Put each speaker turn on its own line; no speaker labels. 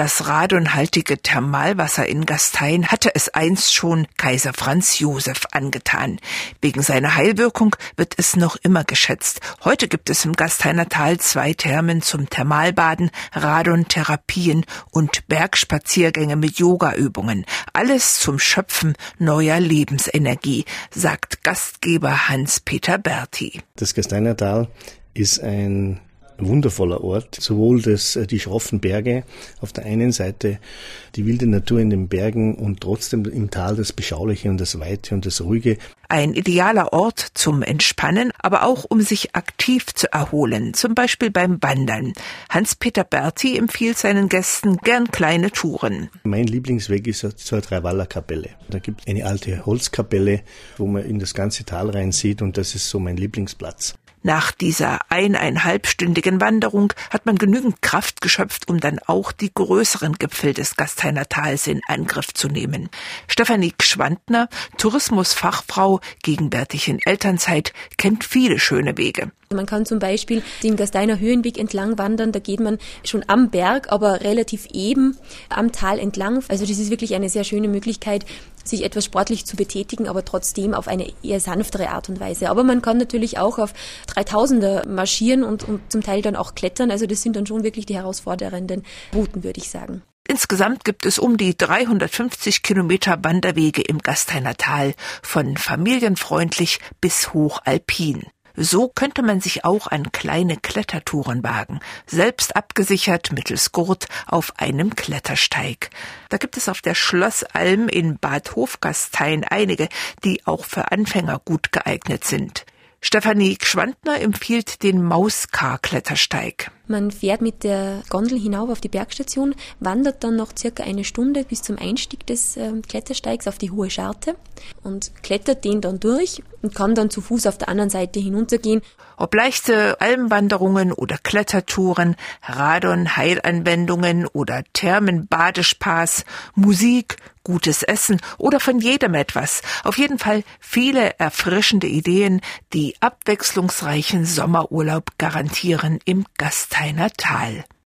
Das radonhaltige Thermalwasser in Gastein hatte es einst schon Kaiser Franz Josef angetan. Wegen seiner Heilwirkung wird es noch immer geschätzt. Heute gibt es im Gasteiner Tal zwei Thermen zum Thermalbaden, Radontherapien und Bergspaziergänge mit Yogaübungen. Alles zum Schöpfen neuer Lebensenergie, sagt Gastgeber Hans-Peter Berti.
Das Gasteiner Tal ist ein wundervoller Ort. Sowohl das, äh, die schroffen Berge auf der einen Seite, die wilde Natur in den Bergen und trotzdem im Tal das Beschauliche und das Weite und das Ruhige.
Ein idealer Ort zum Entspannen, aber auch um sich aktiv zu erholen, zum Beispiel beim Wandern. Hans-Peter Berti empfiehlt seinen Gästen gern kleine Touren.
Mein Lieblingsweg ist zur Dreiwaller Kapelle. Da gibt es eine alte Holzkapelle, wo man in das ganze Tal rein sieht und das ist so mein Lieblingsplatz.
Nach dieser eineinhalbstündigen Wanderung hat man genügend Kraft geschöpft, um dann auch die größeren Gipfel des Gasteiner Tals in Angriff zu nehmen. Stefanie Schwandner, Tourismusfachfrau, gegenwärtig in Elternzeit, kennt viele schöne Wege.
Man kann zum Beispiel den Gasteiner Höhenweg entlang wandern, da geht man schon am Berg, aber relativ eben am Tal entlang. Also das ist wirklich eine sehr schöne Möglichkeit, sich etwas sportlich zu betätigen, aber trotzdem auf eine eher sanftere Art und Weise. Aber man kann natürlich auch auf 3000er marschieren und, und zum Teil dann auch klettern. Also das sind dann schon wirklich die herausfordernden Routen, würde ich sagen.
Insgesamt gibt es um die 350 Kilometer Wanderwege im Gasteiner Tal, von familienfreundlich bis hochalpin. So könnte man sich auch an kleine Klettertouren wagen, selbst abgesichert mittels Gurt auf einem Klettersteig. Da gibt es auf der Schlossalm in Bad Hofgastein einige, die auch für Anfänger gut geeignet sind. Stefanie Schwandner empfiehlt den Mauskar-Klettersteig.
Man fährt mit der Gondel hinauf auf die Bergstation, wandert dann noch circa eine Stunde bis zum Einstieg des äh, Klettersteigs auf die hohe Scharte und klettert den dann durch und kann dann zu Fuß auf der anderen Seite hinuntergehen.
Ob leichte Almwanderungen oder Klettertouren, Radon-Heilanwendungen oder Thermen-Badespaß, Musik, gutes Essen oder von jedem etwas. Auf jeden Fall viele erfrischende Ideen, die abwechslungsreichen Sommerurlaub garantieren im Gasthaus Lateiner Tal.